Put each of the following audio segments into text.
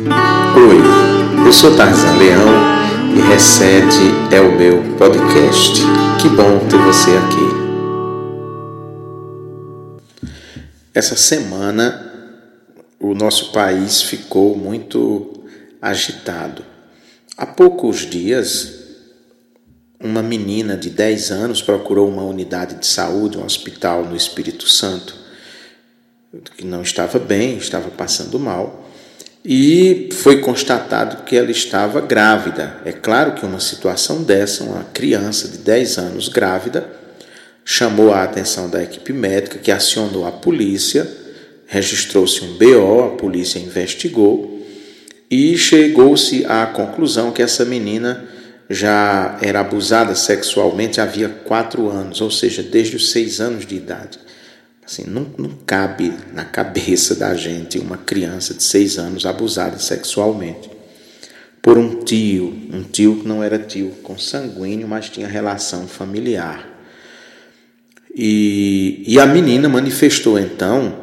Oi, eu sou Tarzan Leão e Recede é o meu podcast. Que bom ter você aqui. Essa semana o nosso país ficou muito agitado. Há poucos dias, uma menina de 10 anos procurou uma unidade de saúde, um hospital no Espírito Santo, que não estava bem, estava passando mal, e foi constatado que ela estava grávida. É claro que uma situação dessa, uma criança de 10 anos grávida, chamou a atenção da equipe médica, que acionou a polícia, registrou-se um BO, a polícia investigou e chegou-se à conclusão que essa menina já era abusada sexualmente havia quatro anos, ou seja, desde os seis anos de idade. Assim, não, não cabe na cabeça da gente uma criança de seis anos abusada sexualmente por um tio, um tio que não era tio consanguíneo, mas tinha relação familiar. E, e a menina manifestou então,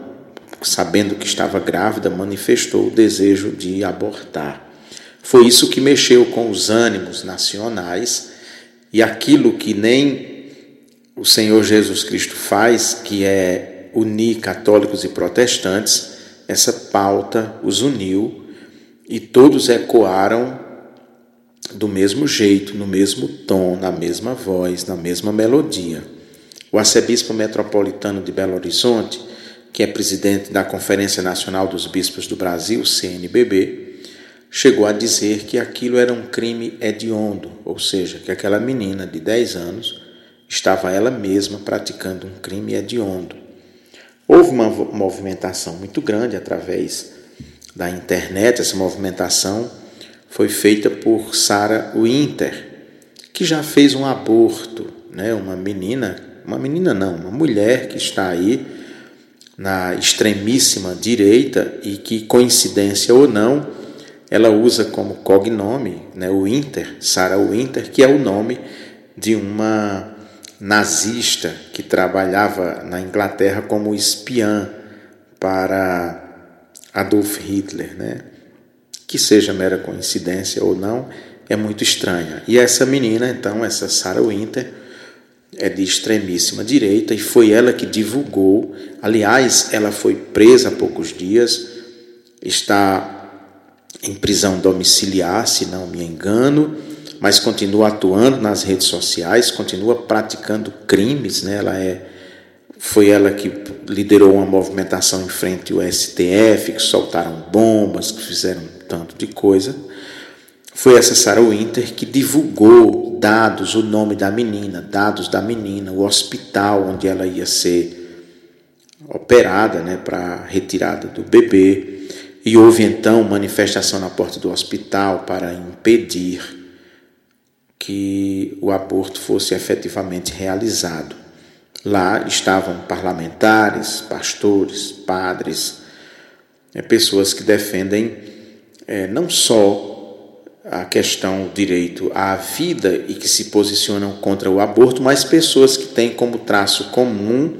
sabendo que estava grávida, manifestou o desejo de abortar. Foi isso que mexeu com os ânimos nacionais e aquilo que nem o Senhor Jesus Cristo faz, que é unir católicos e protestantes, essa pauta os uniu e todos ecoaram do mesmo jeito, no mesmo tom, na mesma voz, na mesma melodia. O arcebispo metropolitano de Belo Horizonte, que é presidente da Conferência Nacional dos Bispos do Brasil, CNBB, chegou a dizer que aquilo era um crime hediondo, ou seja, que aquela menina de 10 anos estava ela mesma praticando um crime hediondo. Houve uma movimentação muito grande através da internet, essa movimentação foi feita por Sarah Winter, que já fez um aborto, né? uma menina, uma menina não, uma mulher que está aí na extremíssima direita e que, coincidência ou não, ela usa como cognome né, o Inter, Sarah Winter, que é o nome de uma nazista que trabalhava na Inglaterra como espiã para Adolf Hitler, né? Que seja mera coincidência ou não, é muito estranha. E essa menina, então, essa Sarah Winter, é de extremíssima direita e foi ela que divulgou. Aliás, ela foi presa há poucos dias, está em prisão domiciliar, se não me engano, mas continua atuando nas redes sociais, continua praticando crimes, né? Ela é foi ela que liderou uma movimentação em frente ao STF, que soltaram bombas, que fizeram tanto de coisa. Foi essa Sarah Winter que divulgou dados, o nome da menina, dados da menina, o hospital onde ela ia ser operada, né, para retirada do bebê e houve então manifestação na porta do hospital para impedir que o aborto fosse efetivamente realizado. Lá estavam parlamentares, pastores, padres, é, pessoas que defendem é, não só a questão do direito à vida e que se posicionam contra o aborto, mas pessoas que têm como traço comum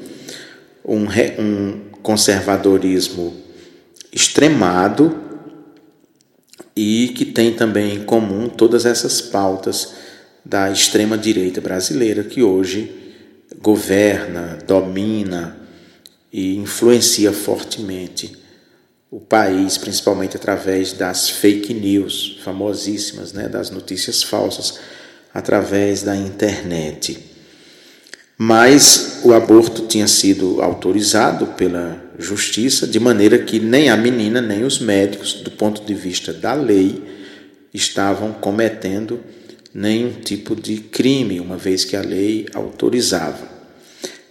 um, um conservadorismo extremado e que tem também em comum todas essas pautas da extrema direita brasileira que hoje governa, domina e influencia fortemente o país, principalmente através das fake news famosíssimas, né, das notícias falsas através da internet. Mas o aborto tinha sido autorizado pela justiça, de maneira que nem a menina nem os médicos, do ponto de vista da lei, estavam cometendo nenhum tipo de crime, uma vez que a lei autorizava.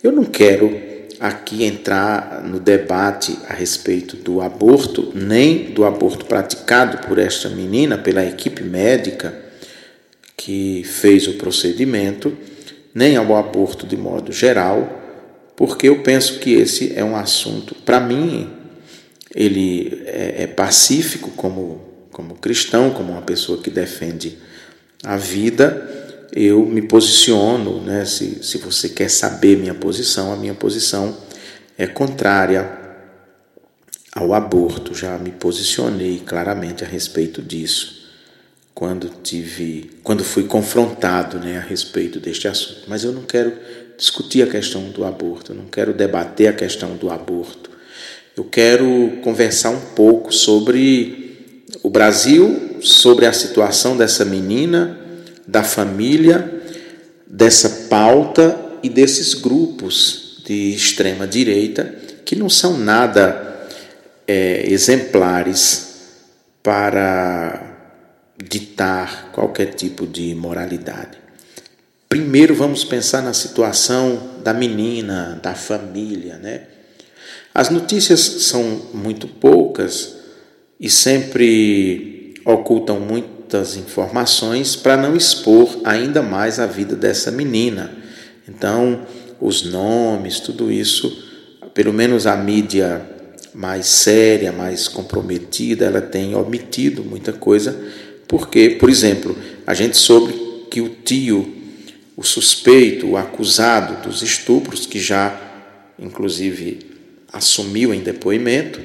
Eu não quero aqui entrar no debate a respeito do aborto, nem do aborto praticado por esta menina, pela equipe médica que fez o procedimento nem ao aborto de modo geral, porque eu penso que esse é um assunto, para mim, ele é, é pacífico como, como cristão, como uma pessoa que defende a vida, eu me posiciono, né? se, se você quer saber minha posição, a minha posição é contrária ao aborto. Já me posicionei claramente a respeito disso quando tive, quando fui confrontado, né, a respeito deste assunto. Mas eu não quero discutir a questão do aborto, eu não quero debater a questão do aborto. Eu quero conversar um pouco sobre o Brasil, sobre a situação dessa menina, da família, dessa pauta e desses grupos de extrema direita que não são nada é, exemplares para ditar qualquer tipo de moralidade. Primeiro vamos pensar na situação da menina, da família, né? As notícias são muito poucas e sempre ocultam muitas informações para não expor ainda mais a vida dessa menina. Então, os nomes, tudo isso, pelo menos a mídia mais séria, mais comprometida, ela tem omitido muita coisa, porque, por exemplo, a gente soube que o tio, o suspeito, o acusado dos estupros, que já, inclusive, assumiu em depoimento,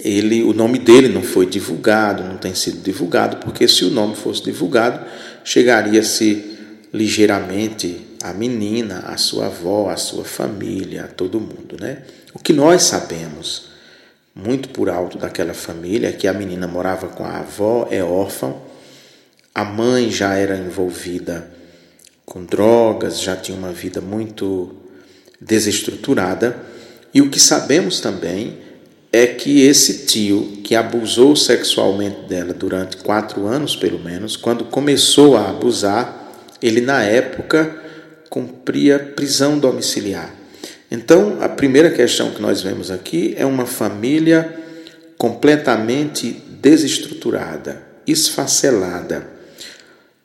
ele, o nome dele não foi divulgado, não tem sido divulgado, porque se o nome fosse divulgado, chegaria-se ligeiramente a menina, a sua avó, a sua família, a todo mundo, né? O que nós sabemos, muito por alto daquela família, é que a menina morava com a avó, é órfã, a mãe já era envolvida com drogas, já tinha uma vida muito desestruturada e o que sabemos também é que esse tio que abusou sexualmente dela durante quatro anos, pelo menos, quando começou a abusar, ele na época cumpria prisão domiciliar. Então, a primeira questão que nós vemos aqui é uma família completamente desestruturada, esfacelada.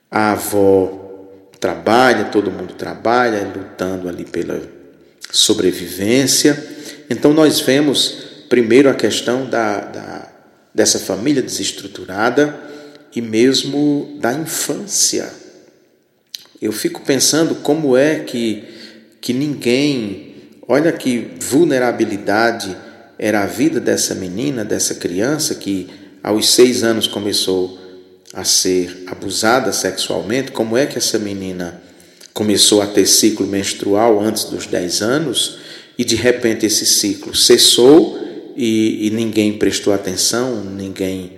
A avó trabalha, todo mundo trabalha, lutando ali pela sobrevivência então nós vemos primeiro a questão da, da, dessa família desestruturada e mesmo da infância. Eu fico pensando como é que, que ninguém, olha que vulnerabilidade era a vida dessa menina, dessa criança que aos seis anos começou a ser abusada sexualmente, como é que essa menina começou a ter ciclo menstrual antes dos dez anos e de repente esse ciclo cessou e, e ninguém prestou atenção, ninguém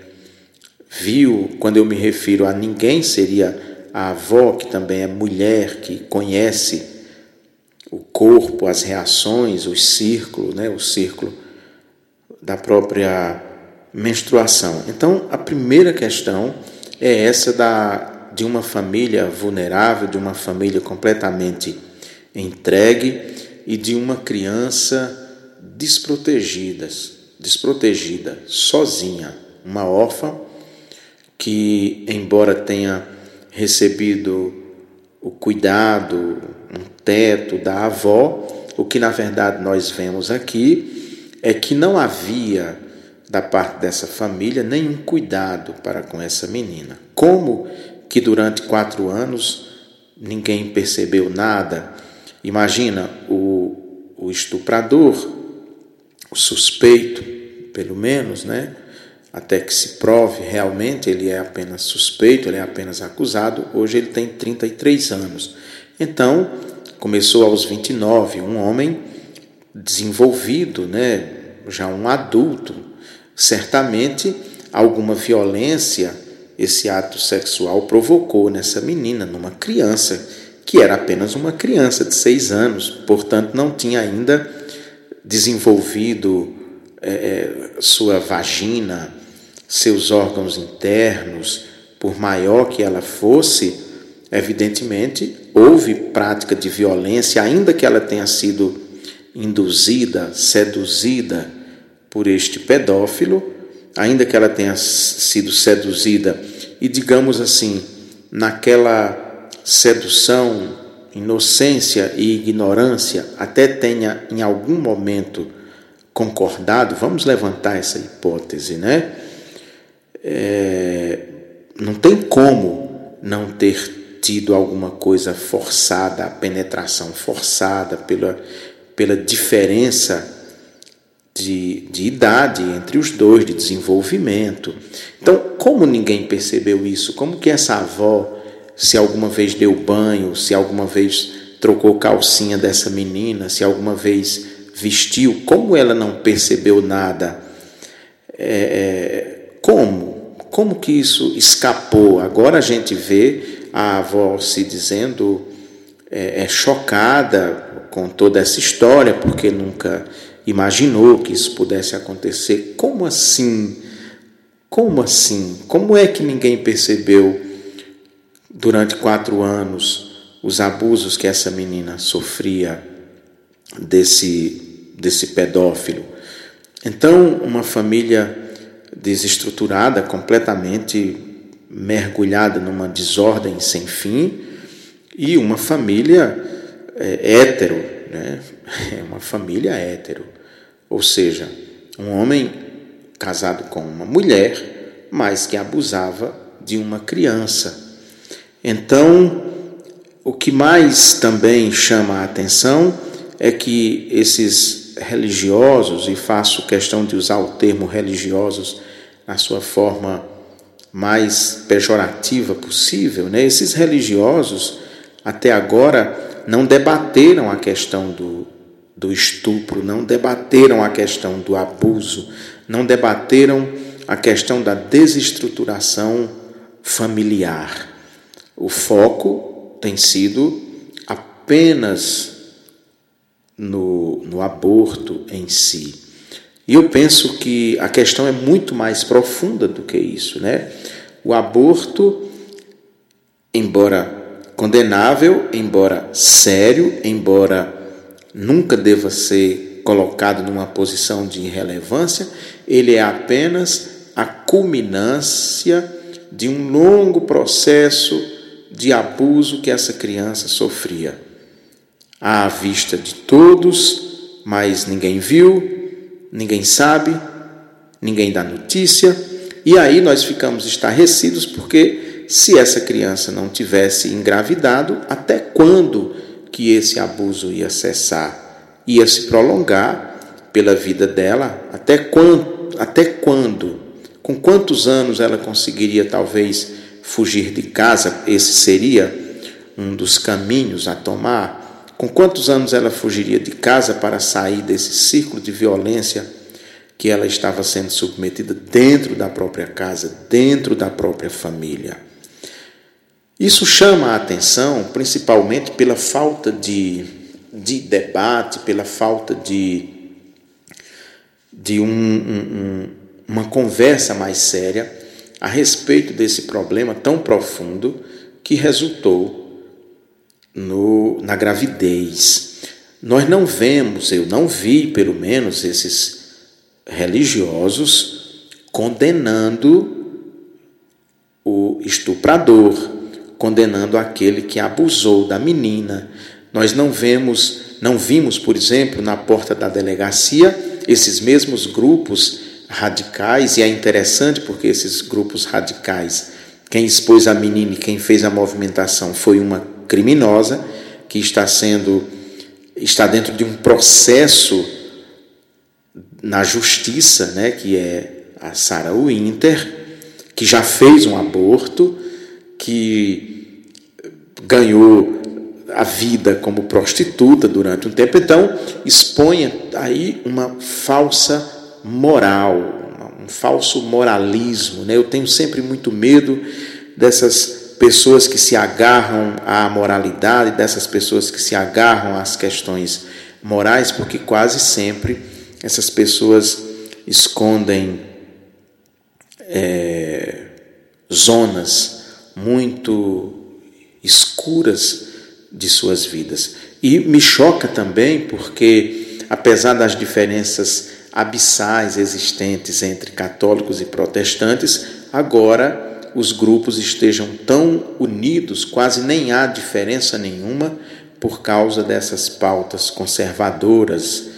viu. Quando eu me refiro a ninguém, seria a avó, que também é mulher, que conhece o corpo, as reações, os círculos, né, o círculo da própria menstruação. Então, a primeira questão é essa da, de uma família vulnerável, de uma família completamente entregue e de uma criança desprotegida, desprotegida, sozinha, uma órfã que, embora tenha recebido o cuidado, um teto da avó, o que na verdade nós vemos aqui é que não havia da parte dessa família nenhum cuidado para com essa menina. Como que durante quatro anos ninguém percebeu nada? Imagina o, o estuprador, suspeito, pelo menos, né? até que se prove realmente, ele é apenas suspeito, ele é apenas acusado. Hoje ele tem 33 anos. Então, começou aos 29, um homem desenvolvido, né? já um adulto. Certamente, alguma violência esse ato sexual provocou nessa menina, numa criança que era apenas uma criança de seis anos, portanto não tinha ainda desenvolvido é, sua vagina, seus órgãos internos, por maior que ela fosse, evidentemente houve prática de violência, ainda que ela tenha sido induzida, seduzida por este pedófilo, ainda que ela tenha sido seduzida. E, digamos assim, naquela sedução, inocência e ignorância até tenha em algum momento concordado, vamos levantar essa hipótese, né? É, não tem como não ter tido alguma coisa forçada, a penetração forçada pela, pela diferença de, de idade entre os dois, de desenvolvimento. Então, como ninguém percebeu isso? Como que essa avó, se alguma vez deu banho, se alguma vez trocou calcinha dessa menina, se alguma vez vestiu, como ela não percebeu nada? É, é, como? Como que isso escapou? Agora a gente vê a avó se dizendo é, é chocada com toda essa história, porque nunca imaginou que isso pudesse acontecer. Como assim? Como assim? Como é que ninguém percebeu durante quatro anos os abusos que essa menina sofria desse, desse pedófilo? Então, uma família desestruturada, completamente mergulhada numa desordem sem fim, e uma família é, hétero, né? é uma família hétero. Ou seja, um homem casado com uma mulher, mas que abusava de uma criança. Então, o que mais também chama a atenção é que esses religiosos, e faço questão de usar o termo religiosos na sua forma mais pejorativa possível, né? esses religiosos até agora não debateram a questão do, do estupro, não debateram a questão do abuso, não debateram a questão da desestruturação familiar. O foco tem sido apenas no, no aborto em si. E eu penso que a questão é muito mais profunda do que isso, né? O aborto, embora condenável, embora sério, embora nunca deva ser colocado numa posição de irrelevância, ele é apenas a culminância de um longo processo de abuso que essa criança sofria. À vista de todos, mas ninguém viu, ninguém sabe, ninguém dá notícia, e aí nós ficamos estarrecidos porque se essa criança não tivesse engravidado, até quando que esse abuso ia cessar, ia se prolongar pela vida dela, até quando, até quando, com quantos anos ela conseguiria talvez fugir de casa, esse seria um dos caminhos a tomar. Com quantos anos ela fugiria de casa para sair desse círculo de violência que ela estava sendo submetida dentro da própria casa, dentro da própria família? Isso chama a atenção principalmente pela falta de, de debate, pela falta de, de um, um, uma conversa mais séria a respeito desse problema tão profundo que resultou no, na gravidez. Nós não vemos, eu não vi pelo menos esses religiosos condenando o estuprador condenando aquele que abusou da menina. Nós não vemos, não vimos, por exemplo, na porta da delegacia esses mesmos grupos radicais e é interessante porque esses grupos radicais, quem expôs a menina e quem fez a movimentação foi uma criminosa que está sendo está dentro de um processo na justiça, né, que é a Sarah Winter, que já fez um aborto, que ganhou a vida como prostituta durante um tempo, então expõe aí uma falsa moral, um falso moralismo. Né? Eu tenho sempre muito medo dessas pessoas que se agarram à moralidade, dessas pessoas que se agarram às questões morais, porque quase sempre essas pessoas escondem é, zonas muito escuras de suas vidas. E me choca também porque, apesar das diferenças abissais existentes entre católicos e protestantes, agora os grupos estejam tão unidos, quase nem há diferença nenhuma por causa dessas pautas conservadoras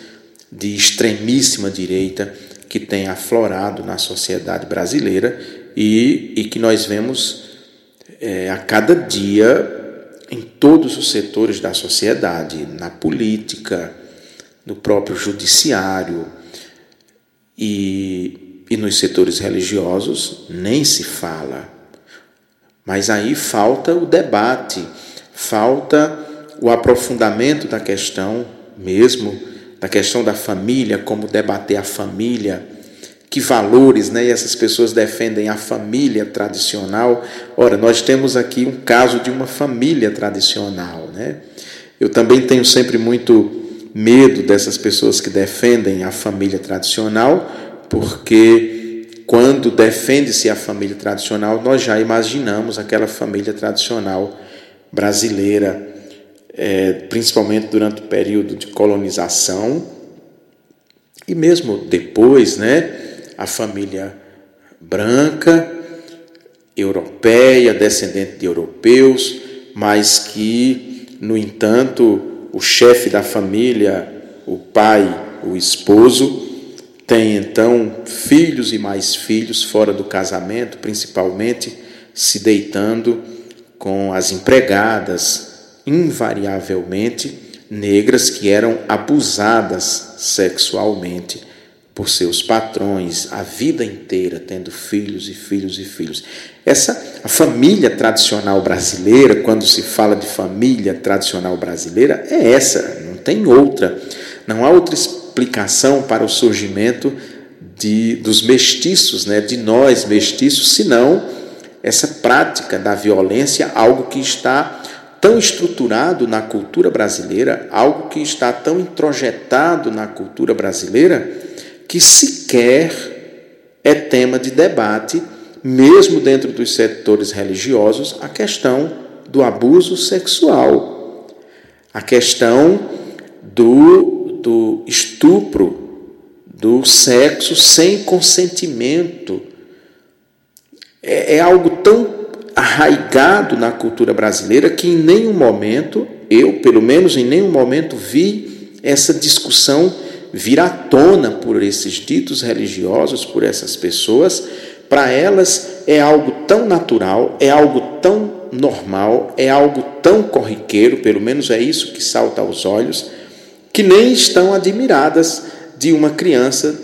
de extremíssima direita que tem aflorado na sociedade brasileira e, e que nós vemos é, a cada dia em todos os setores da sociedade, na política, no próprio judiciário, E, e nos setores religiosos nem se fala. Mas aí falta o debate, falta o aprofundamento da questão mesmo, da questão da família, como debater a família, que valores, né? E essas pessoas defendem a família tradicional. Ora, nós temos aqui um caso de uma família tradicional, né? Eu também tenho sempre muito medo dessas pessoas que defendem a família tradicional, porque quando defende-se a família tradicional, nós já imaginamos aquela família tradicional brasileira, é, principalmente durante o período de colonização e mesmo depois, né? A família branca, europeia, descendente de europeus, mas que, no entanto, o chefe da família, o pai, o esposo, tem então filhos e mais filhos fora do casamento, principalmente se deitando com as empregadas, invariavelmente negras que eram abusadas sexualmente por seus patrões a vida inteira, tendo filhos e filhos e filhos. Essa a família tradicional brasileira, quando se fala de família tradicional brasileira, é essa, não tem outra. Não há outra explicação para o surgimento de, dos mestiços, né, de nós mestiços, senão essa prática da violência, algo que está tão estruturado na cultura brasileira, algo que está tão introjetado na cultura brasileira, que sequer é tema de debate, mesmo dentro dos setores religiosos, a questão do abuso sexual, a questão do, do estupro, do sexo sem consentimento. É, é algo tão arraigado na cultura brasileira que em nenhum momento, eu, pelo menos em nenhum momento, vi essa discussão vir à tona por esses ditos religiosos, por essas pessoas, para elas é algo tão natural, é algo tão normal, é algo tão corriqueiro, pelo menos é isso que salta aos olhos, que nem estão admiradas de uma criança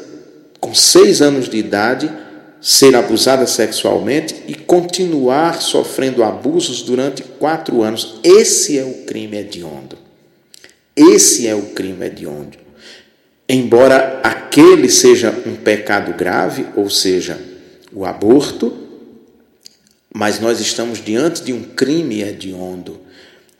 com seis anos de idade ser abusada sexualmente e continuar sofrendo abusos durante quatro anos. Esse é o crime hediondo. Esse é o crime hediondo. Embora aquele seja um pecado grave, ou seja, o aborto, mas nós estamos diante de um crime hediondo,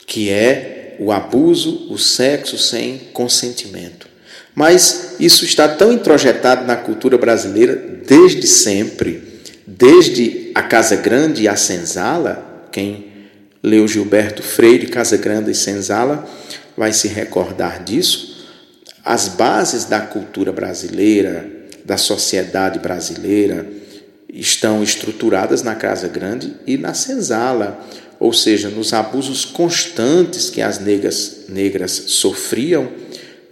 que é o abuso, o sexo sem consentimento. Mas isso está tão introjetado na cultura brasileira desde sempre, desde a Casa Grande e a Senzala, quem leu Gilberto Freire, Casa Grande e Senzala, vai se recordar disso as bases da cultura brasileira, da sociedade brasileira, estão estruturadas na Casa Grande e na senzala, ou seja, nos abusos constantes que as negras, negras sofriam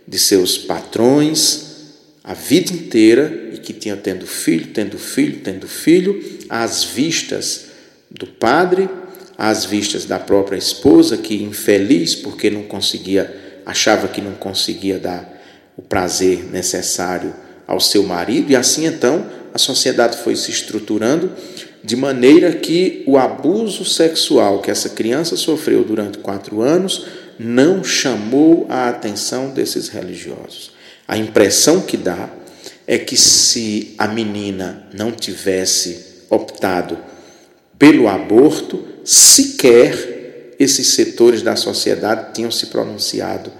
de seus patrões a vida inteira e que tinham tendo filho, tendo filho, tendo filho, às vistas do padre, às vistas da própria esposa, que infeliz porque não conseguia, achava que não conseguia dar o prazer necessário ao seu marido, e assim então a sociedade foi se estruturando de maneira que o abuso sexual que essa criança sofreu durante quatro anos não chamou a atenção desses religiosos. A impressão que dá é que se a menina não tivesse optado pelo aborto, sequer esses setores da sociedade tinham se pronunciado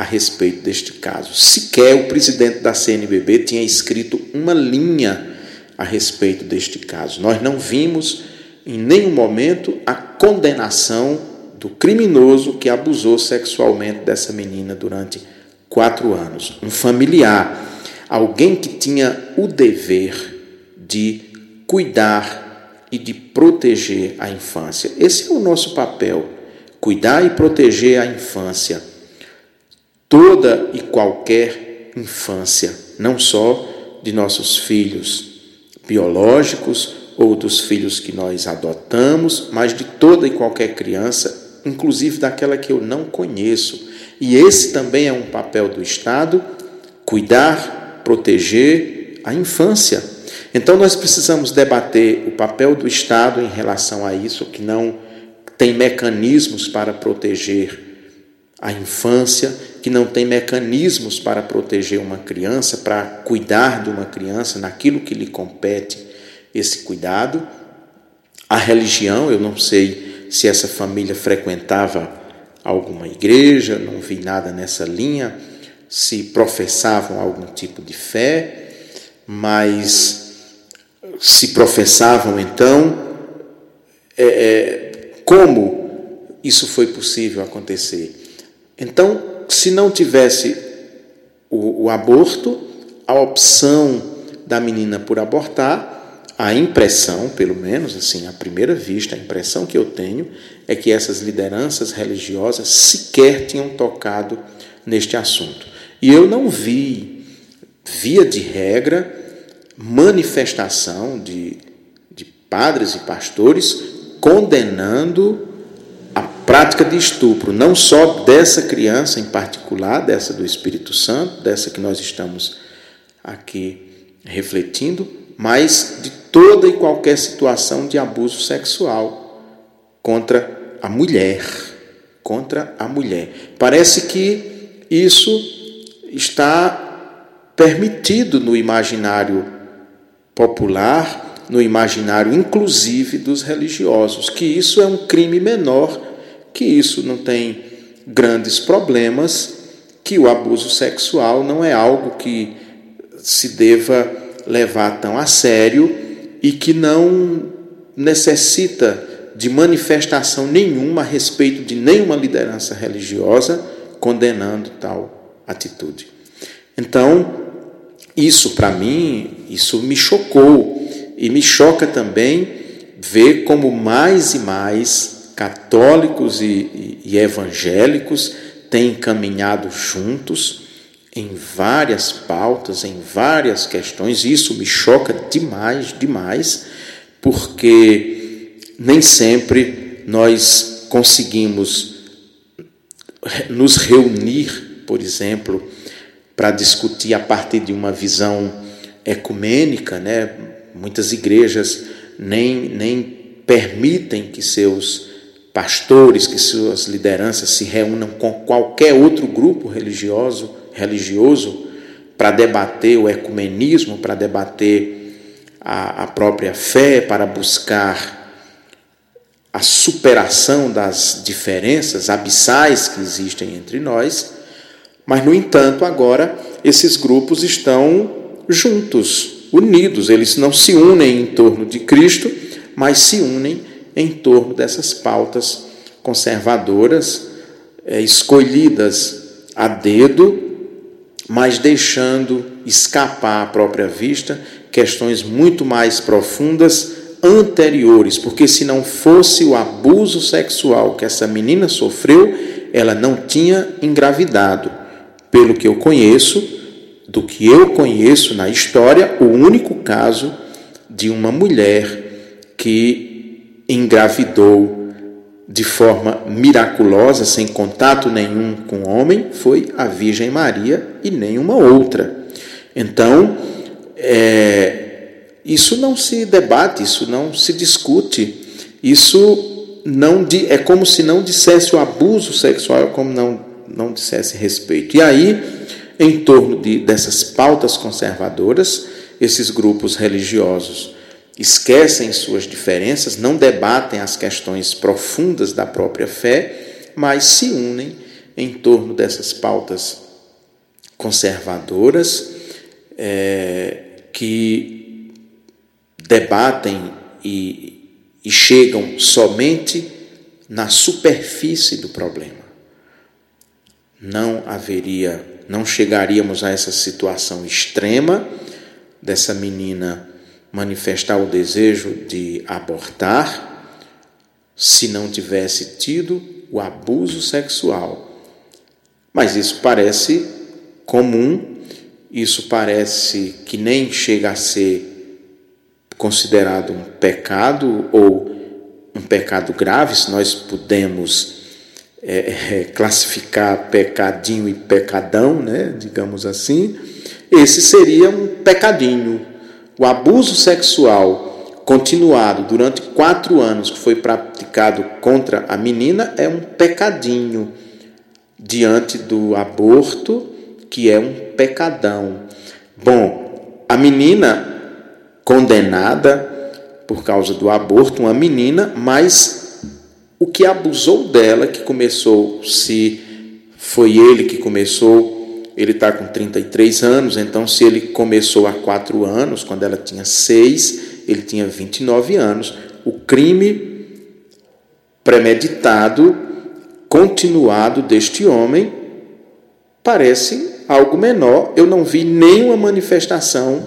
a respeito deste caso. Sequer o presidente da CNBB tinha escrito uma linha a respeito deste caso. Nós não vimos em nenhum momento a condenação do criminoso que abusou sexualmente dessa menina durante quatro anos. Um familiar, alguém que tinha o dever de cuidar e de proteger a infância. Esse é o nosso papel: cuidar e proteger a infância toda e qualquer infância, não só de nossos filhos biológicos ou dos filhos que nós adotamos, mas de toda e qualquer criança, inclusive daquela que eu não conheço. E esse também é um papel do Estado: cuidar, proteger a infância. Então nós precisamos debater o papel do Estado em relação a isso, que não tem mecanismos para proteger a infância, que não tem mecanismos para proteger uma criança, para cuidar de uma criança naquilo que lhe compete esse cuidado. A religião, eu não sei se essa família frequentava alguma igreja, não vi nada nessa linha, se professavam algum tipo de fé, mas se professavam então, é, é, como isso foi possível acontecer? Então, se não tivesse o, o aborto, a opção da menina por abortar, a impressão, pelo menos assim, à primeira vista, a impressão que eu tenho é que essas lideranças religiosas sequer tinham tocado neste assunto. E eu não vi, via de regra, manifestação de, de padres e pastores condenando prática de estupro, não só dessa criança em particular, dessa do Espírito Santo, dessa que nós estamos aqui refletindo, mas de toda e qualquer situação de abuso sexual contra a mulher, contra a mulher. Parece que isso está permitido no imaginário popular, no imaginário inclusive dos religiosos, que isso é um crime menor que isso não tem grandes problemas, que o abuso sexual não é algo que se deva levar tão a sério e que não necessita de manifestação nenhuma a respeito de nenhuma liderança religiosa condenando tal atitude. Então, isso para mim, isso me chocou e me choca também ver como mais e mais católicos e, e, e evangélicos têm caminhado juntos em várias pautas, em várias questões. Isso me choca demais, demais, porque nem sempre nós conseguimos nos reunir, por exemplo, para discutir a partir de uma visão ecumênica, né? Muitas igrejas nem, nem permitem que seus pastores, que suas lideranças se reúnam com qualquer outro grupo religioso, religioso para debater o ecumenismo, para debater a, a própria fé, para buscar a superação das diferenças abissais que existem entre nós. Mas, no entanto, agora esses grupos estão juntos, unidos, eles não se unem em torno de Cristo, mas se unem em torno dessas pautas conservadoras, é, escolhidas a dedo, mas deixando escapar à própria vista questões muito mais profundas anteriores, porque se não fosse o abuso sexual que essa menina sofreu, ela não tinha engravidado. Pelo que eu conheço, do que eu conheço na história, o único caso de uma mulher que engravidou de forma miraculosa, sem contato nenhum com o homem, foi a Virgem Maria e nenhuma outra. Então, é, isso não se debate, isso não se discute, isso não é como se não dissesse o abuso sexual, como não, não dissesse respeito. E aí, em torno de, dessas pautas conservadoras, esses grupos religiosos esquecem suas diferenças, não debatem as questões profundas da própria fé, mas se unem em torno dessas pautas conservadoras é, que debatem e, e chegam somente na superfície do problema. Não haveria, não chegaríamos a essa situação extrema dessa menina manifestar o desejo de abortar se não tivesse tido o abuso sexual. Mas isso parece comum, isso parece que nem chega a ser considerado um pecado ou um pecado grave, se nós podemos é, é, classificar pecadinho e pecadão, né, digamos assim, esse seria um pecadinho. O abuso sexual continuado durante quatro anos que foi praticado contra a menina é um pecadinho diante do aborto, que é um pecadão. Bom, a menina condenada por causa do aborto, uma menina, mas o que abusou dela, que começou, se foi ele que começou, ele está com 33 anos, então se ele começou há quatro anos, quando ela tinha seis, ele tinha 29 anos. O crime premeditado, continuado deste homem, parece algo menor. Eu não vi nenhuma manifestação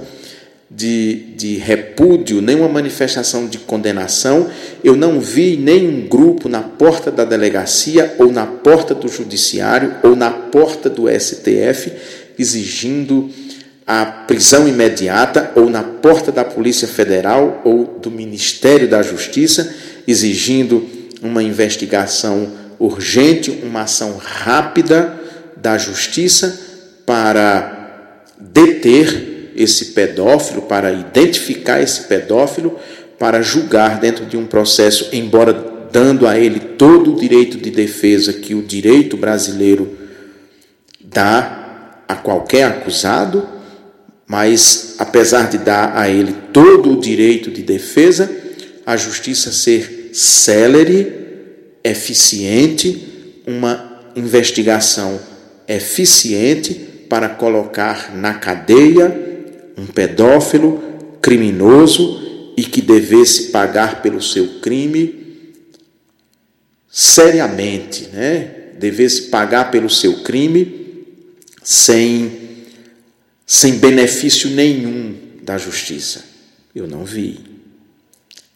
de, de repúdio, nenhuma manifestação de condenação. Eu não vi nenhum grupo na porta da delegacia, ou na porta do judiciário, ou na porta do STF exigindo a prisão imediata, ou na porta da Polícia Federal ou do Ministério da Justiça, exigindo uma investigação urgente, uma ação rápida da Justiça para deter esse pedófilo, para identificar esse pedófilo, para julgar dentro de um processo, embora dando a ele todo o direito de defesa que o direito brasileiro dá a qualquer acusado, mas apesar de dar a ele todo o direito de defesa, a justiça ser célere, eficiente, uma investigação eficiente para colocar na cadeia um pedófilo criminoso e que devesse pagar pelo seu crime seriamente, né? Devesse pagar pelo seu crime sem sem benefício nenhum da justiça. Eu não vi.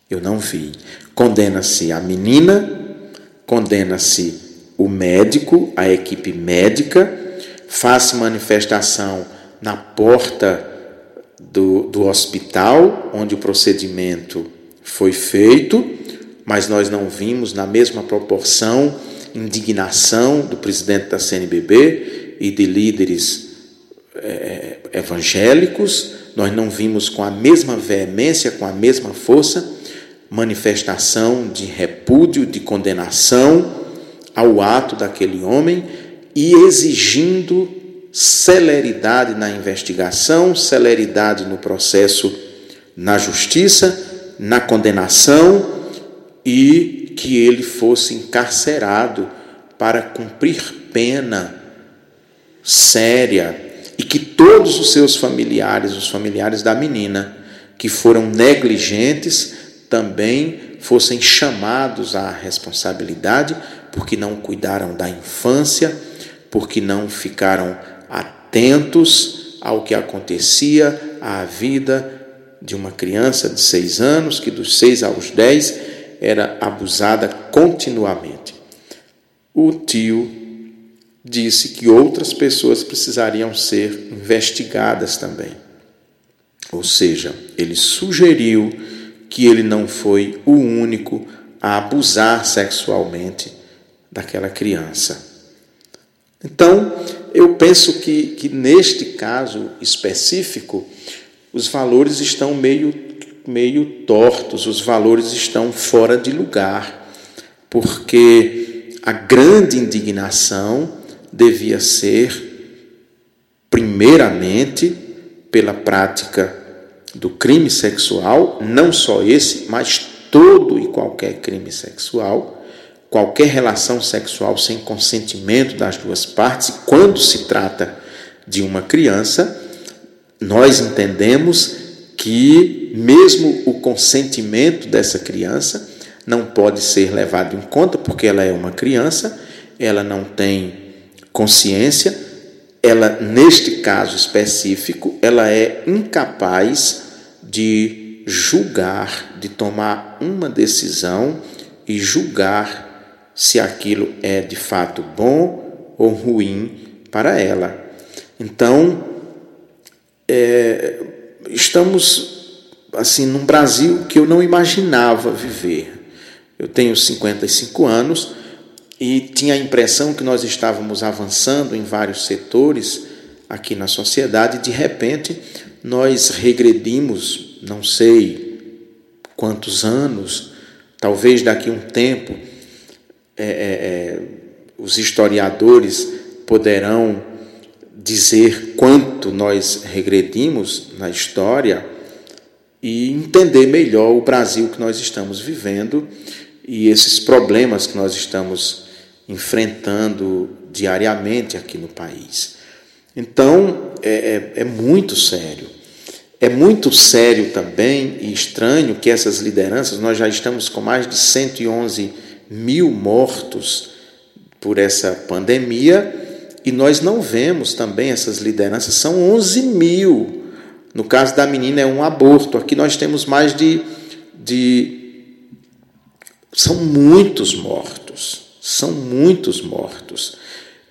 Eu não vi. Condena-se a menina, condena-se o médico, a equipe médica, faz manifestação na porta do, do hospital onde o procedimento foi feito, mas nós não vimos na mesma proporção indignação do presidente da CNBB e de líderes é, evangélicos, nós não vimos com a mesma veemência, com a mesma força, manifestação de repúdio, de condenação ao ato daquele homem e exigindo celeridade na investigação, celeridade no processo na justiça, na condenação e que ele fosse encarcerado para cumprir pena séria e que todos os seus familiares, os familiares da menina, que foram negligentes, também fossem chamados à responsabilidade porque não cuidaram da infância, porque não ficaram atentos ao que acontecia à vida de uma criança de seis anos, que dos seis aos dez era abusada continuamente. O tio disse que outras pessoas precisariam ser investigadas também. Ou seja, ele sugeriu que ele não foi o único a abusar sexualmente daquela criança. Então, eu penso que, que neste caso específico, os valores estão meio, meio tortos, os valores estão fora de lugar, porque a grande indignação devia ser, primeiramente, pela prática do crime sexual, não só esse, mas todo e qualquer crime sexual qualquer relação sexual sem consentimento das duas partes, quando se trata de uma criança, nós entendemos que mesmo o consentimento dessa criança não pode ser levado em conta porque ela é uma criança, ela não tem consciência, ela neste caso específico, ela é incapaz de julgar, de tomar uma decisão e julgar se aquilo é de fato bom ou ruim para ela. Então, é, estamos assim num Brasil que eu não imaginava viver. Eu tenho 55 anos e tinha a impressão que nós estávamos avançando em vários setores aqui na sociedade, de repente nós regredimos, não sei quantos anos, talvez daqui a um tempo, é, é, é, os historiadores poderão dizer quanto nós regredimos na história e entender melhor o Brasil que nós estamos vivendo e esses problemas que nós estamos enfrentando diariamente aqui no país. Então, é, é, é muito sério. É muito sério também e estranho que essas lideranças, nós já estamos com mais de 111 mil mortos por essa pandemia e nós não vemos também essas lideranças, são 11 mil. No caso da menina é um aborto, aqui nós temos mais de. de são muitos mortos, são muitos mortos.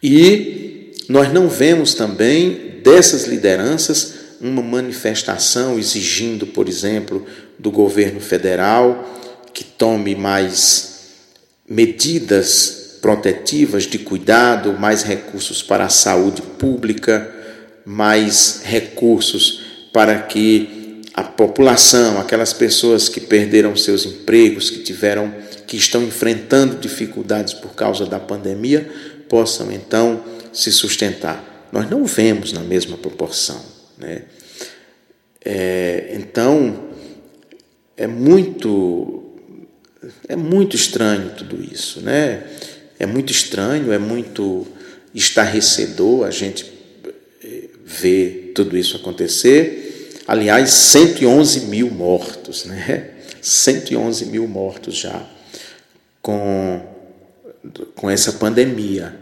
E nós não vemos também dessas lideranças uma manifestação exigindo, por exemplo, do governo federal que tome mais medidas protetivas de cuidado, mais recursos para a saúde pública, mais recursos para que a população, aquelas pessoas que perderam seus empregos, que tiveram que estão enfrentando dificuldades por causa da pandemia, possam então se sustentar. Nós não vemos na mesma proporção. Né? É, então, é muito, é muito estranho tudo isso. Né? É muito estranho, é muito estarrecedor a gente é, ver tudo isso acontecer. Aliás, 111 mil mortos, né? 111 mil mortos já com, com essa pandemia.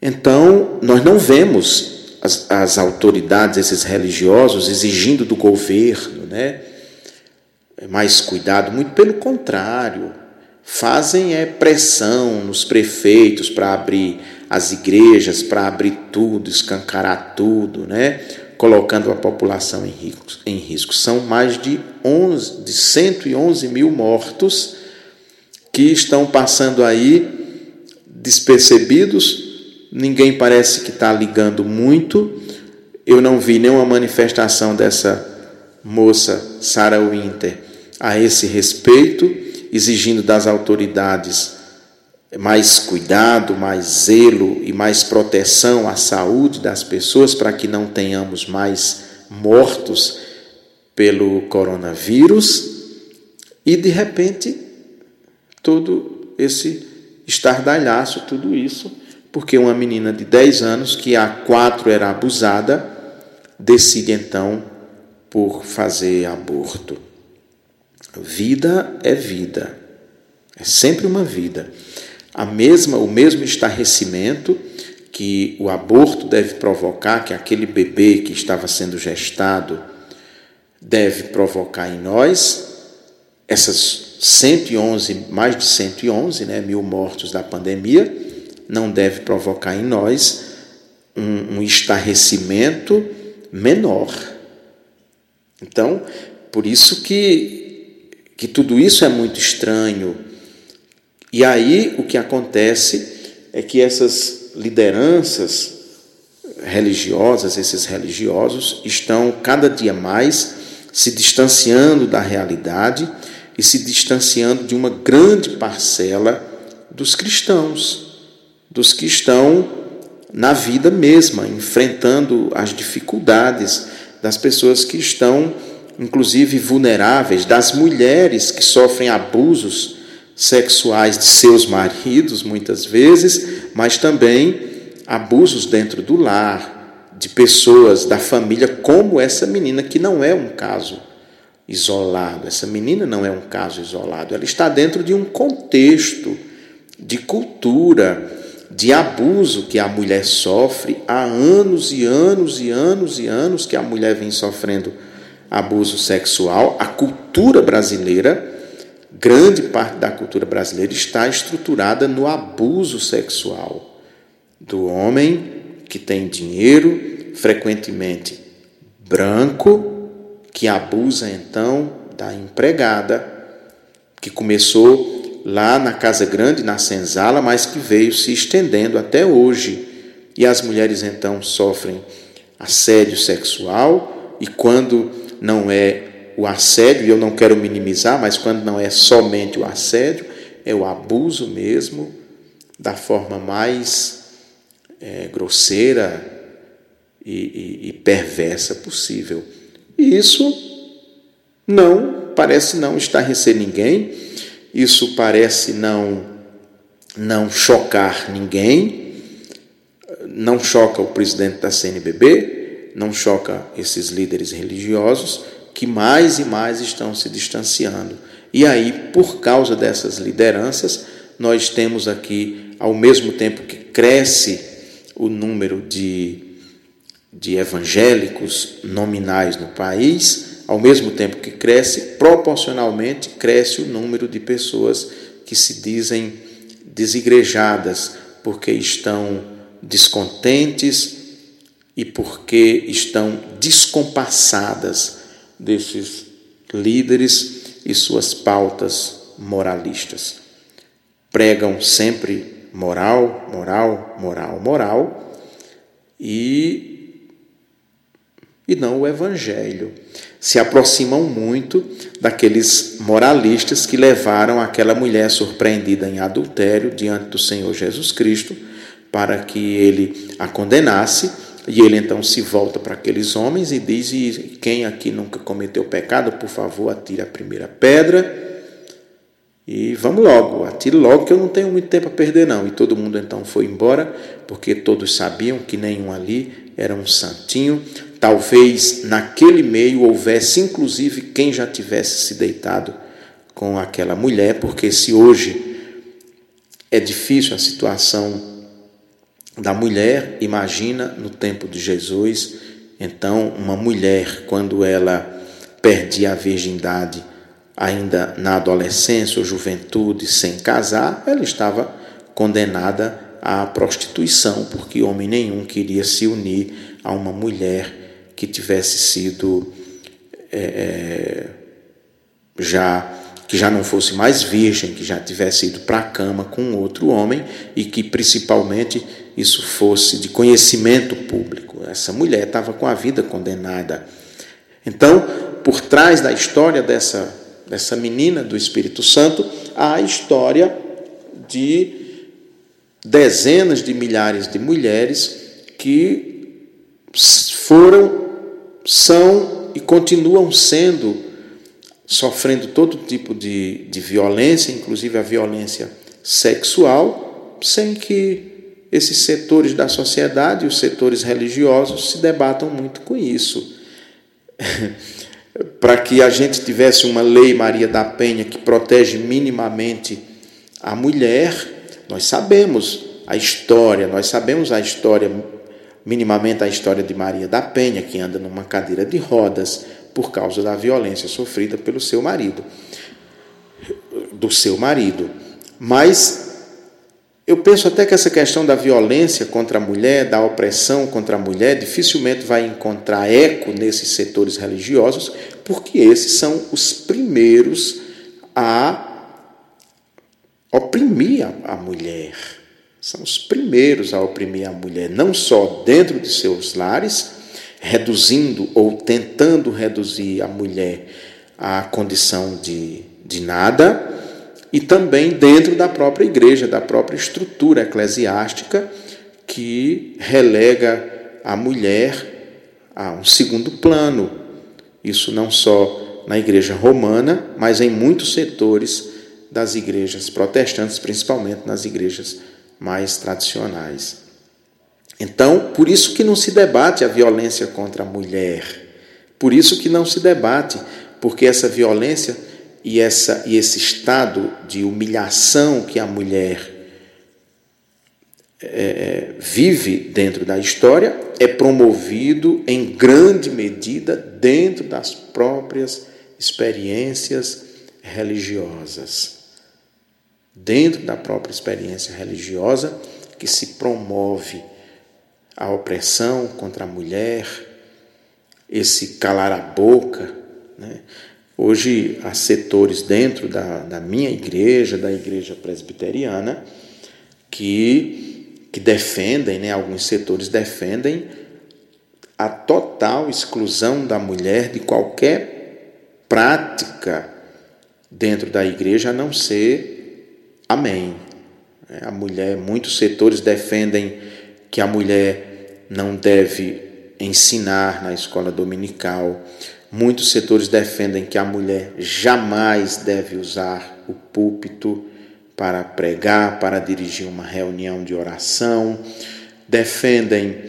Então, nós não vemos as, as autoridades, esses religiosos, exigindo do governo né, mais cuidado, muito pelo contrário, fazem é pressão nos prefeitos para abrir as igrejas, para abrir tudo, escancarar tudo, né? colocando a população em risco. Em risco. São mais de, 11, de 111 mil mortos que estão passando aí despercebidos, ninguém parece que está ligando muito. Eu não vi nenhuma manifestação dessa moça Sarah Winter a esse respeito, exigindo das autoridades mais cuidado, mais zelo e mais proteção à saúde das pessoas para que não tenhamos mais mortos pelo coronavírus. E de repente, todo esse estardalhaço, tudo isso, porque uma menina de 10 anos, que há quatro era abusada, decide então por fazer aborto. Vida é vida, é sempre uma vida a mesma, o mesmo estarrecimento que o aborto deve provocar, que aquele bebê que estava sendo gestado deve provocar em nós, essas 111, mais de 111 né, mil mortos da pandemia, não deve provocar em nós um, um estarrecimento menor. Então, por isso que, que tudo isso é muito estranho. E aí o que acontece é que essas lideranças religiosas, esses religiosos, estão cada dia mais se distanciando da realidade e se distanciando de uma grande parcela dos cristãos, dos que estão na vida mesma, enfrentando as dificuldades das pessoas que estão, inclusive, vulneráveis, das mulheres que sofrem abusos sexuais de seus maridos, muitas vezes, mas também abusos dentro do lar, de pessoas da família, como essa menina, que não é um caso isolado. Essa menina não é um caso isolado, ela está dentro de um contexto de cultura, de abuso que a mulher sofre há anos e anos e anos e anos que a mulher vem sofrendo abuso sexual. A cultura brasileira grande parte da cultura brasileira está estruturada no abuso sexual do homem que tem dinheiro, frequentemente branco, que abusa então da empregada, que começou lá na Casa Grande, na senzala, mas que veio se estendendo até hoje. E as mulheres então sofrem assédio sexual e quando não é o assédio, e eu não quero minimizar, mas quando não é somente o assédio, é o abuso mesmo, da forma mais é, grosseira e, e, e perversa possível. E isso não parece não estarrecer ninguém, isso parece não não chocar ninguém, não choca o presidente da CNBB, não choca esses líderes religiosos que mais e mais estão se distanciando. E aí, por causa dessas lideranças, nós temos aqui, ao mesmo tempo que cresce o número de, de evangélicos nominais no país, ao mesmo tempo que cresce, proporcionalmente cresce o número de pessoas que se dizem desigrejadas porque estão descontentes e porque estão descompassadas desses líderes e suas pautas moralistas. Pregam sempre moral, moral, moral, moral e e não o evangelho se aproximam muito daqueles moralistas que levaram aquela mulher surpreendida em adultério diante do Senhor Jesus Cristo para que ele a condenasse. E ele então se volta para aqueles homens e diz: e Quem aqui nunca cometeu pecado, por favor, atire a primeira pedra. E vamos logo, atire logo que eu não tenho muito tempo a perder, não. E todo mundo então foi embora, porque todos sabiam que nenhum ali era um santinho, Talvez naquele meio houvesse inclusive quem já tivesse se deitado com aquela mulher, porque se hoje é difícil a situação da mulher, imagina no tempo de Jesus, então uma mulher quando ela perdia a virgindade ainda na adolescência ou juventude sem casar, ela estava condenada à prostituição, porque homem nenhum queria se unir a uma mulher que tivesse sido é, já que já não fosse mais virgem, que já tivesse ido para a cama com outro homem e que principalmente isso fosse de conhecimento público. Essa mulher estava com a vida condenada. Então, por trás da história dessa, dessa menina do Espírito Santo, há a história de dezenas de milhares de mulheres que foram são e continuam sendo, sofrendo todo tipo de, de violência, inclusive a violência sexual, sem que esses setores da sociedade, os setores religiosos, se debatam muito com isso. Para que a gente tivesse uma lei Maria da Penha que protege minimamente a mulher, nós sabemos a história, nós sabemos a história minimamente a história de Maria da Penha, que anda numa cadeira de rodas por causa da violência sofrida pelo seu marido, do seu marido. Mas eu penso até que essa questão da violência contra a mulher, da opressão contra a mulher, dificilmente vai encontrar eco nesses setores religiosos, porque esses são os primeiros a oprimir a mulher são os primeiros a oprimir a mulher, não só dentro de seus lares, reduzindo ou tentando reduzir a mulher à condição de, de nada, e também dentro da própria igreja, da própria estrutura eclesiástica, que relega a mulher a um segundo plano. Isso não só na igreja romana, mas em muitos setores das igrejas protestantes, principalmente nas igrejas mais tradicionais. Então, por isso que não se debate a violência contra a mulher. Por isso que não se debate, porque essa violência e, essa, e esse estado de humilhação que a mulher é, vive dentro da história é promovido em grande medida dentro das próprias experiências religiosas dentro da própria experiência religiosa que se promove a opressão contra a mulher, esse calar a boca. Né? Hoje há setores dentro da, da minha igreja, da igreja presbiteriana, que, que defendem, né? alguns setores defendem a total exclusão da mulher de qualquer prática dentro da igreja, a não ser amém. É, a mulher, muitos setores defendem que a mulher não deve ensinar na escola dominical. Muitos setores defendem que a mulher jamais deve usar o púlpito para pregar, para dirigir uma reunião de oração. Defendem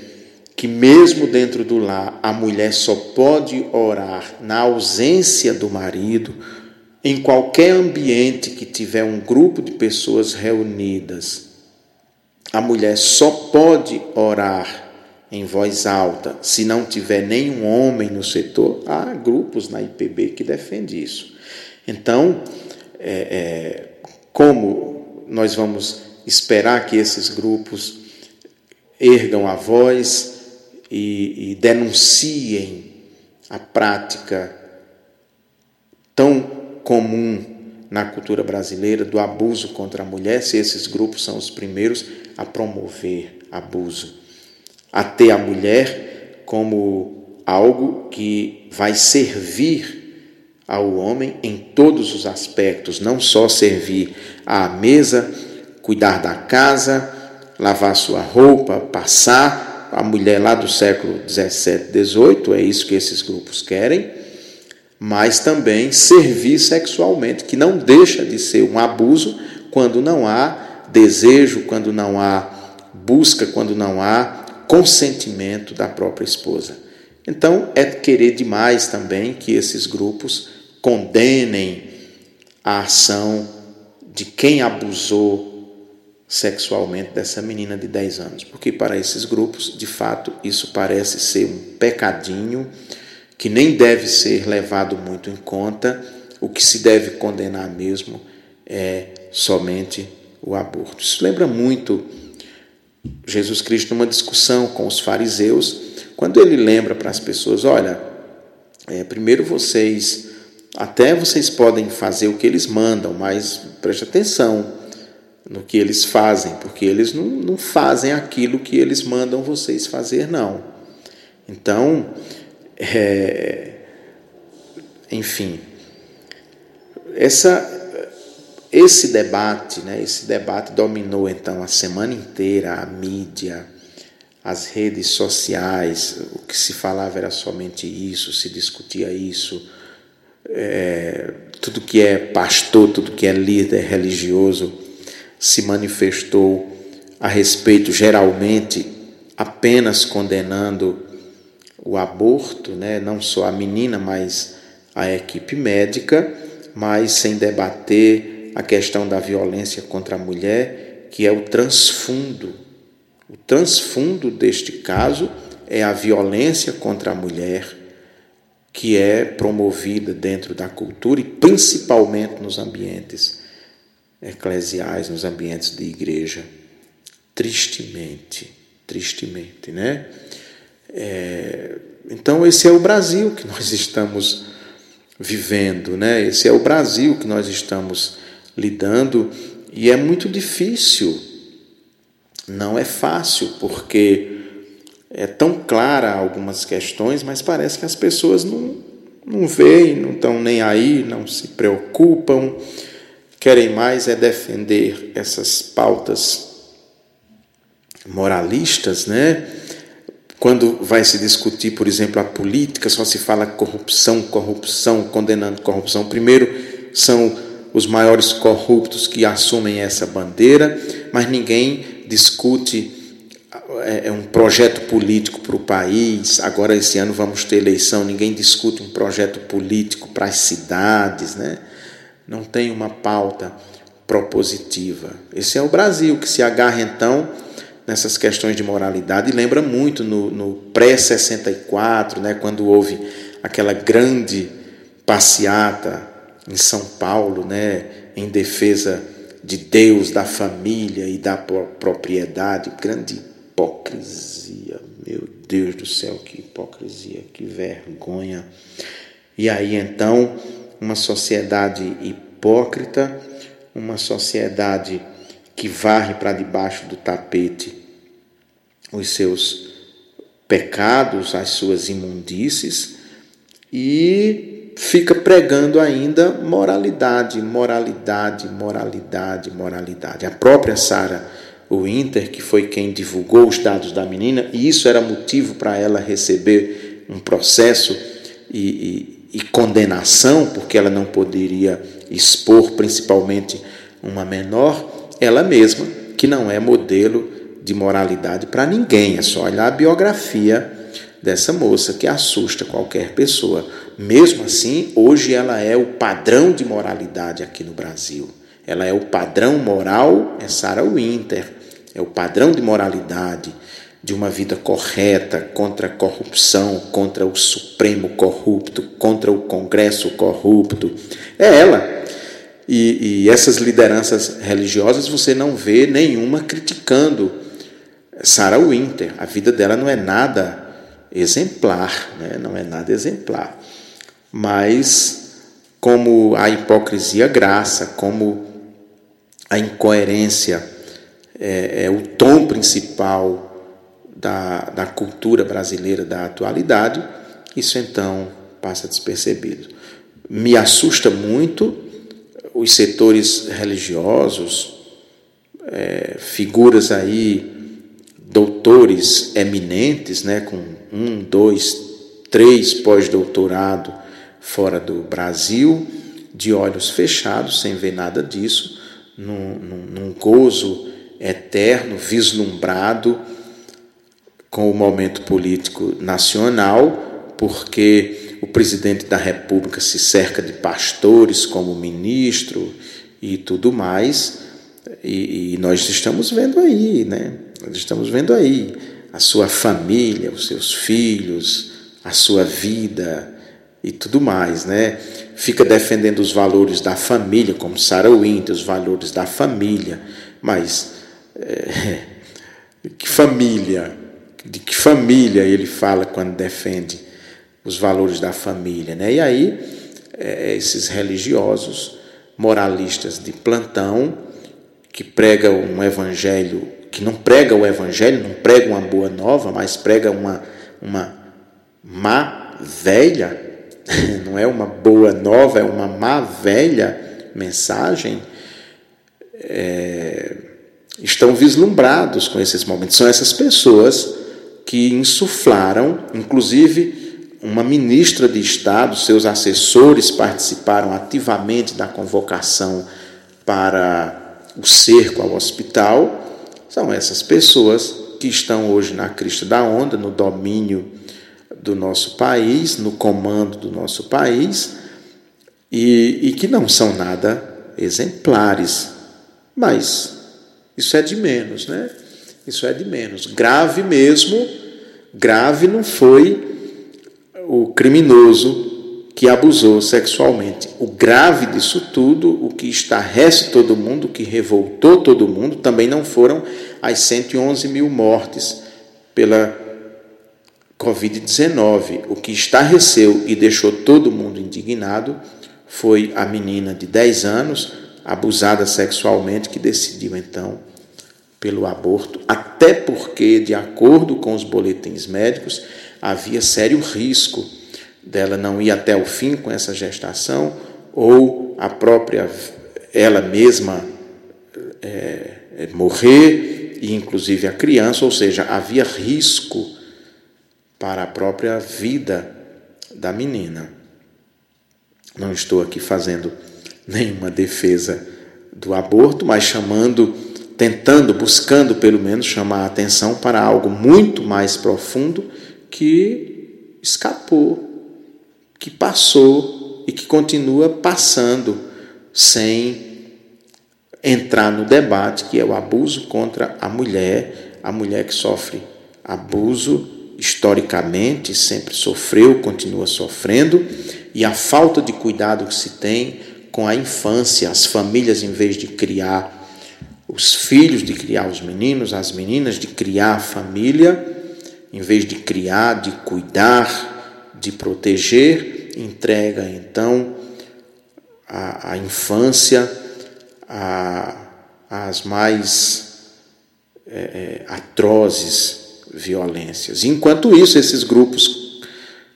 que, mesmo dentro do lar, a mulher só pode orar na ausência do marido, em qualquer ambiente que tiver um grupo de pessoas reunidas. A mulher só pode orar em voz alta se não tiver nenhum homem no setor. Há grupos na IPB que defendem isso. Então, é, é, como nós vamos esperar que esses grupos ergam a voz e, e denunciem a prática tão comum na cultura brasileira do abuso contra a mulher, se esses grupos são os primeiros a promover abuso, a ter a mulher como algo que vai servir ao homem em todos os aspectos, não só servir à mesa, cuidar da casa, lavar sua roupa, passar. A mulher lá do século 17, 18, é isso que esses grupos querem, mas também servir sexualmente, que não deixa de ser um abuso quando não há desejo, quando não há busca, quando não há consentimento da própria esposa. Então, é querer demais também que esses grupos condenem a ação de quem abusou sexualmente dessa menina de 10 anos, porque para esses grupos, de fato, isso parece ser um pecadinho que nem deve ser levado muito em conta. O que se deve condenar mesmo é somente o aborto. Isso lembra muito Jesus Cristo numa discussão com os fariseus, quando ele lembra para as pessoas: olha, é, primeiro vocês, até vocês podem fazer o que eles mandam, mas preste atenção no que eles fazem, porque eles não, não fazem aquilo que eles mandam vocês fazer, não. Então, é, enfim, essa, esse debate, né, esse debate dominou então a semana inteira a mídia, as redes sociais, o que se falava era somente isso, se discutia isso, é, tudo que é pastor, tudo que é líder religioso se manifestou a respeito, geralmente, apenas condenando o aborto, né? não só a menina, mas a equipe médica, mas sem debater a questão da violência contra a mulher, que é o transfundo. O transfundo deste caso é a violência contra a mulher, que é promovida dentro da cultura e principalmente nos ambientes eclesiais, nos ambientes de igreja. Tristemente, tristemente, né? É, então, esse é o Brasil que nós estamos vivendo, né? Esse é o Brasil que nós estamos lidando e é muito difícil, não é fácil, porque é tão clara algumas questões, mas parece que as pessoas não, não veem, não estão nem aí, não se preocupam querem mais é defender essas pautas moralistas, né? Quando vai se discutir, por exemplo, a política, só se fala corrupção, corrupção, condenando corrupção. Primeiro são os maiores corruptos que assumem essa bandeira, mas ninguém discute é, é um projeto político para o país. Agora, esse ano, vamos ter eleição, ninguém discute um projeto político para as cidades, né? não tem uma pauta propositiva. Esse é o Brasil que se agarra então nessas questões de moralidade e lembra muito no, no pré-64, né, quando houve aquela grande passeata em São Paulo, né, em defesa de Deus, da família e da propriedade. Grande hipocrisia, meu Deus do céu, que hipocrisia, que vergonha. E aí então uma sociedade hipócrita, uma sociedade que varre para debaixo do tapete os seus pecados, as suas imundícies e fica pregando ainda moralidade, moralidade, moralidade, moralidade. A própria Sara Winter, que foi quem divulgou os dados da menina, e isso era motivo para ela receber um processo e, e, e condenação, porque ela não poderia expor principalmente uma menor, ela mesma, que não é modelo de moralidade para ninguém, é só olhar a biografia dessa moça que assusta qualquer pessoa. Mesmo assim, hoje ela é o padrão de moralidade aqui no Brasil. Ela é o padrão moral, é Sarah Winter, é o padrão de moralidade de uma vida correta contra a corrupção, contra o Supremo corrupto, contra o Congresso corrupto. É ela. E, e essas lideranças religiosas você não vê nenhuma criticando Sarah Winter. A vida dela não é nada exemplar, né? não é nada exemplar. Mas como a hipocrisia graça, como a incoerência é, é o tom principal da, da cultura brasileira da atualidade, isso então passa despercebido. Me assusta muito os setores religiosos, é, figuras aí, doutores eminentes, né, com um, dois, três pós-doutorado fora do Brasil, de olhos fechados, sem ver nada disso, num, num, num gozo eterno, vislumbrado com o momento político nacional, porque o presidente da República se cerca de pastores como ministro e tudo mais, e, e nós estamos vendo aí, né? Nós estamos vendo aí a sua família, os seus filhos, a sua vida e tudo mais, né? Fica defendendo os valores da família, como Sarah Winter, os valores da família, mas é, que família, de que família ele fala quando defende os valores da família, né? E aí é, esses religiosos moralistas de plantão que pregam um evangelho que não prega o evangelho, não prega uma boa nova, mas prega uma uma má velha, não é uma boa nova, é uma má velha mensagem. É, estão vislumbrados com esses momentos. São essas pessoas que insuflaram, inclusive uma ministra de Estado, seus assessores participaram ativamente da convocação para o cerco ao hospital. São essas pessoas que estão hoje na crista da onda, no domínio do nosso país, no comando do nosso país, e, e que não são nada exemplares, mas isso é de menos, né? Isso é de menos. Grave mesmo, grave não foi o criminoso que abusou sexualmente. O grave disso tudo, o que estarrece todo mundo, o que revoltou todo mundo, também não foram as 111 mil mortes pela Covid-19. O que estarreceu e deixou todo mundo indignado foi a menina de 10 anos, abusada sexualmente, que decidiu então pelo aborto, até porque, de acordo com os boletins médicos, havia sério risco dela não ir até o fim com essa gestação ou a própria ela mesma é, é, morrer e inclusive a criança, ou seja, havia risco para a própria vida da menina. Não estou aqui fazendo nenhuma defesa do aborto, mas chamando, tentando, buscando pelo menos chamar a atenção para algo muito mais profundo que escapou que passou e que continua passando sem entrar no debate, que é o abuso contra a mulher, a mulher que sofre abuso historicamente sempre sofreu, continua sofrendo, e a falta de cuidado que se tem com a infância, as famílias em vez de criar os filhos, de criar os meninos, as meninas de criar a família, em vez de criar, de cuidar, de proteger, entrega então a, a infância às mais é, é, atrozes violências. Enquanto isso, esses grupos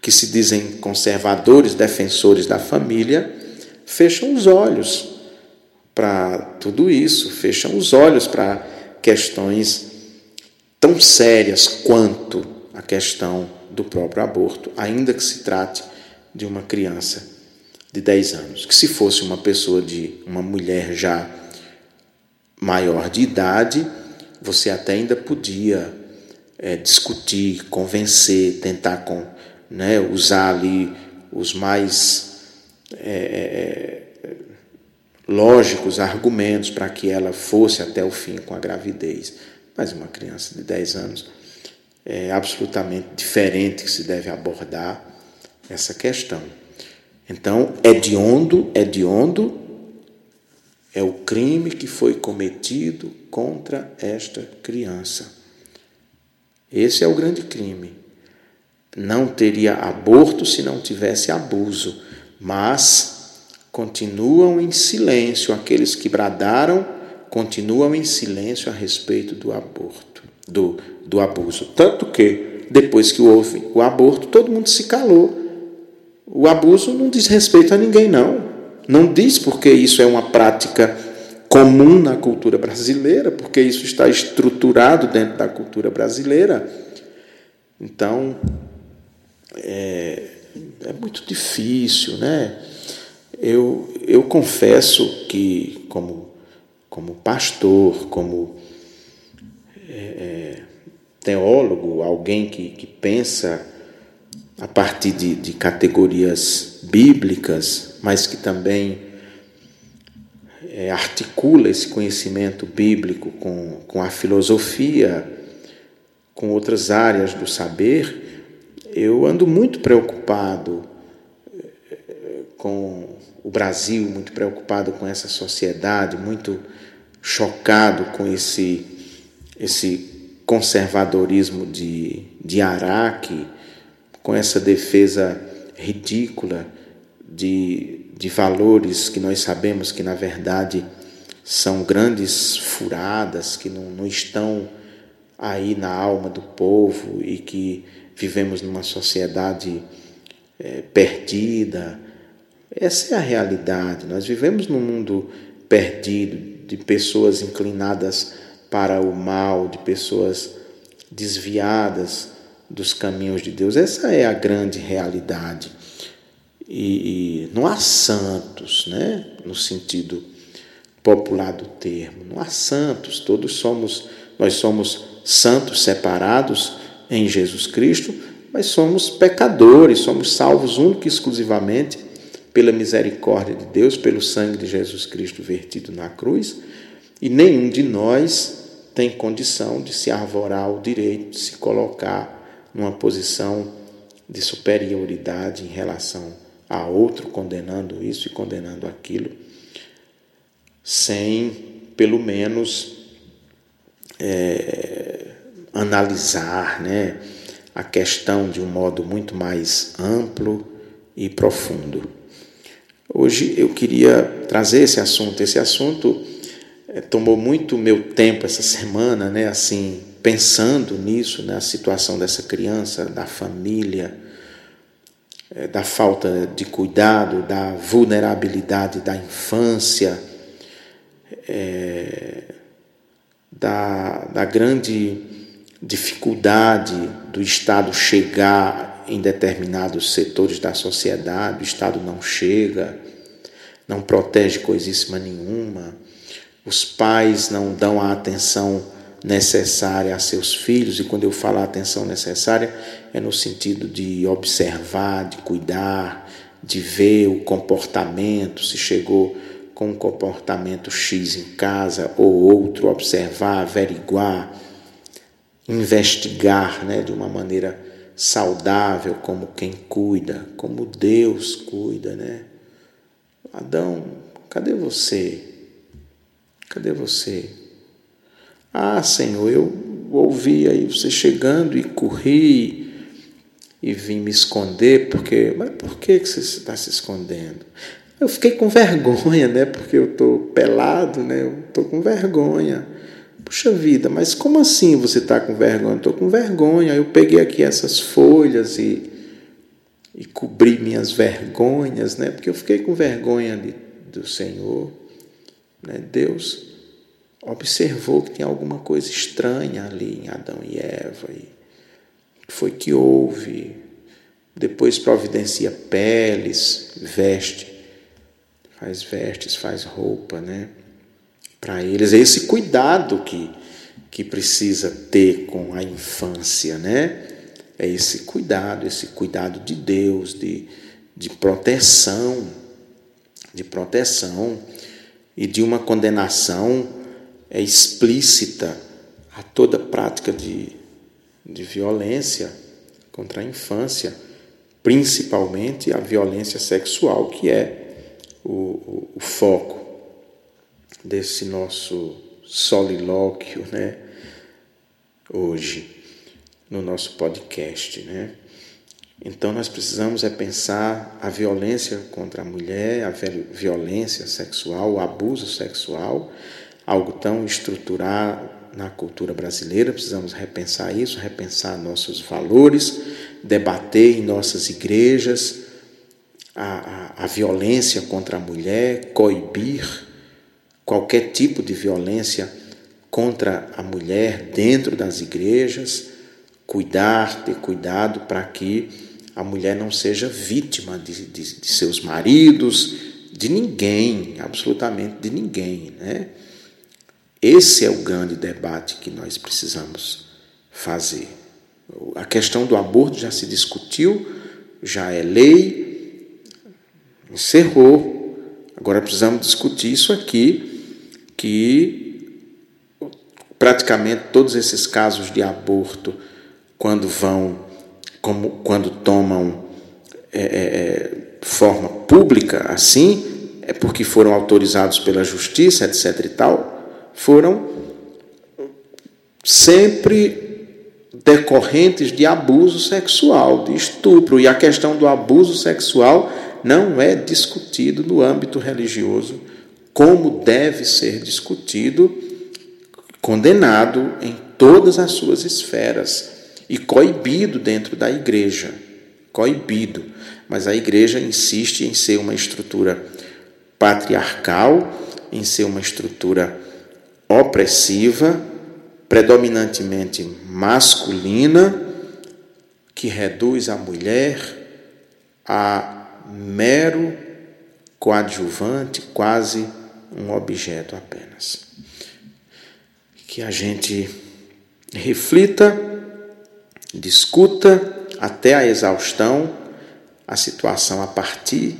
que se dizem conservadores, defensores da família, fecham os olhos para tudo isso, fecham os olhos para questões tão sérias quanto a questão do próprio aborto, ainda que se trate de uma criança de 10 anos. Que se fosse uma pessoa de uma mulher já maior de idade, você até ainda podia é, discutir, convencer, tentar com, né, usar ali os mais é, lógicos argumentos para que ela fosse até o fim com a gravidez. Mas uma criança de 10 anos é absolutamente diferente que se deve abordar essa questão. Então, é de ondo, é de ondo é o crime que foi cometido contra esta criança. Esse é o grande crime. Não teria aborto se não tivesse abuso, mas continuam em silêncio aqueles que bradaram, continuam em silêncio a respeito do aborto, do, do abuso. Tanto que, depois que houve o aborto, todo mundo se calou. O abuso não diz respeito a ninguém, não. Não diz porque isso é uma prática comum na cultura brasileira, porque isso está estruturado dentro da cultura brasileira. Então, é, é muito difícil, né? Eu, eu confesso que, como, como pastor, como é, é teólogo, alguém que, que pensa a partir de, de categorias bíblicas, mas que também é, articula esse conhecimento bíblico com, com a filosofia, com outras áreas do saber, eu ando muito preocupado é, com o Brasil, muito preocupado com essa sociedade, muito chocado com esse, esse conservadorismo de, de Araque com essa defesa ridícula de, de valores que nós sabemos que, na verdade, são grandes furadas, que não, não estão aí na alma do povo e que vivemos numa sociedade é, perdida. Essa é a realidade. Nós vivemos num mundo perdido, de pessoas inclinadas para o mal, de pessoas desviadas dos caminhos de Deus. Essa é a grande realidade. E, e, não há santos, né? no sentido popular do termo. Não há santos, todos somos, nós somos santos separados em Jesus Cristo, mas somos pecadores, somos salvos único e exclusivamente pela misericórdia de Deus, pelo sangue de Jesus Cristo vertido na cruz, e nenhum de nós tem condição de se arvorar o direito de se colocar numa posição de superioridade em relação a outro, condenando isso e condenando aquilo, sem, pelo menos, é, analisar né, a questão de um modo muito mais amplo e profundo. Hoje eu queria trazer esse assunto. Esse assunto é, tomou muito meu tempo essa semana, né, assim, pensando nisso, na situação dessa criança, da família, eh, da falta de cuidado, da vulnerabilidade da infância, é, da, da grande dificuldade do Estado chegar em determinados setores da sociedade, o Estado não chega, não protege coisíssima nenhuma, os pais não dão a atenção necessária a seus filhos, e quando eu falo atenção necessária, é no sentido de observar, de cuidar, de ver o comportamento, se chegou com um comportamento X em casa ou outro, observar, averiguar, investigar né, de uma maneira saudável, como quem cuida, como Deus cuida. Né? Adão, cadê você? Cadê você? Ah, Senhor, eu ouvi aí você chegando e corri e vim me esconder, porque. Mas por que você está se escondendo? Eu fiquei com vergonha, né? Porque eu estou pelado, né? Eu estou com vergonha. Puxa vida, mas como assim você está com vergonha? Estou com vergonha. Eu peguei aqui essas folhas e, e cobri minhas vergonhas, né? porque eu fiquei com vergonha de, do Senhor. Né? Deus observou que tinha alguma coisa estranha ali em Adão e Eva. E foi que houve. Depois providencia peles, veste, faz vestes, faz roupa, né? Para eles é esse cuidado que que precisa ter com a infância, né? É esse cuidado, esse cuidado de Deus, de, de proteção, de proteção e de uma condenação é explícita a toda prática de, de violência contra a infância, principalmente a violência sexual, que é o, o, o foco desse nosso solilóquio, né? Hoje, no nosso podcast, né? Então nós precisamos é pensar a violência contra a mulher, a violência sexual, o abuso sexual, algo tão estruturado na cultura brasileira, precisamos repensar isso, repensar nossos valores, debater em nossas igrejas a, a, a violência contra a mulher, coibir qualquer tipo de violência contra a mulher dentro das igrejas, cuidar, ter cuidado para que a mulher não seja vítima de, de, de seus maridos, de ninguém, absolutamente de ninguém, né? Esse é o grande debate que nós precisamos fazer. A questão do aborto já se discutiu, já é lei, encerrou. Agora precisamos discutir isso aqui, que praticamente todos esses casos de aborto, quando vão, como, quando tomam é, é, é forma pública assim, é porque foram autorizados pela justiça, etc. e tal foram sempre decorrentes de abuso sexual, de estupro. E a questão do abuso sexual não é discutido no âmbito religioso como deve ser discutido, condenado em todas as suas esferas e coibido dentro da igreja. Coibido. Mas a igreja insiste em ser uma estrutura patriarcal, em ser uma estrutura opressiva, predominantemente masculina, que reduz a mulher a mero coadjuvante, quase um objeto apenas. Que a gente reflita, discuta até a exaustão a situação a partir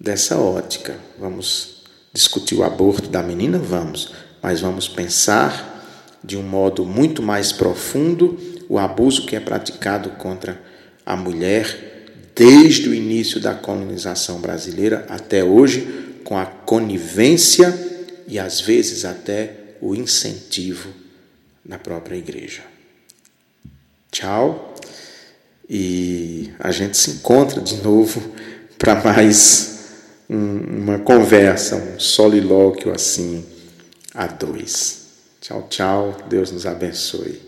dessa ótica. Vamos discutir o aborto da menina? Vamos mas vamos pensar de um modo muito mais profundo o abuso que é praticado contra a mulher desde o início da colonização brasileira até hoje, com a conivência e às vezes até o incentivo na própria igreja. Tchau. E a gente se encontra de novo para mais uma conversa, um solilóquio assim a dois. Tchau, tchau. Deus nos abençoe.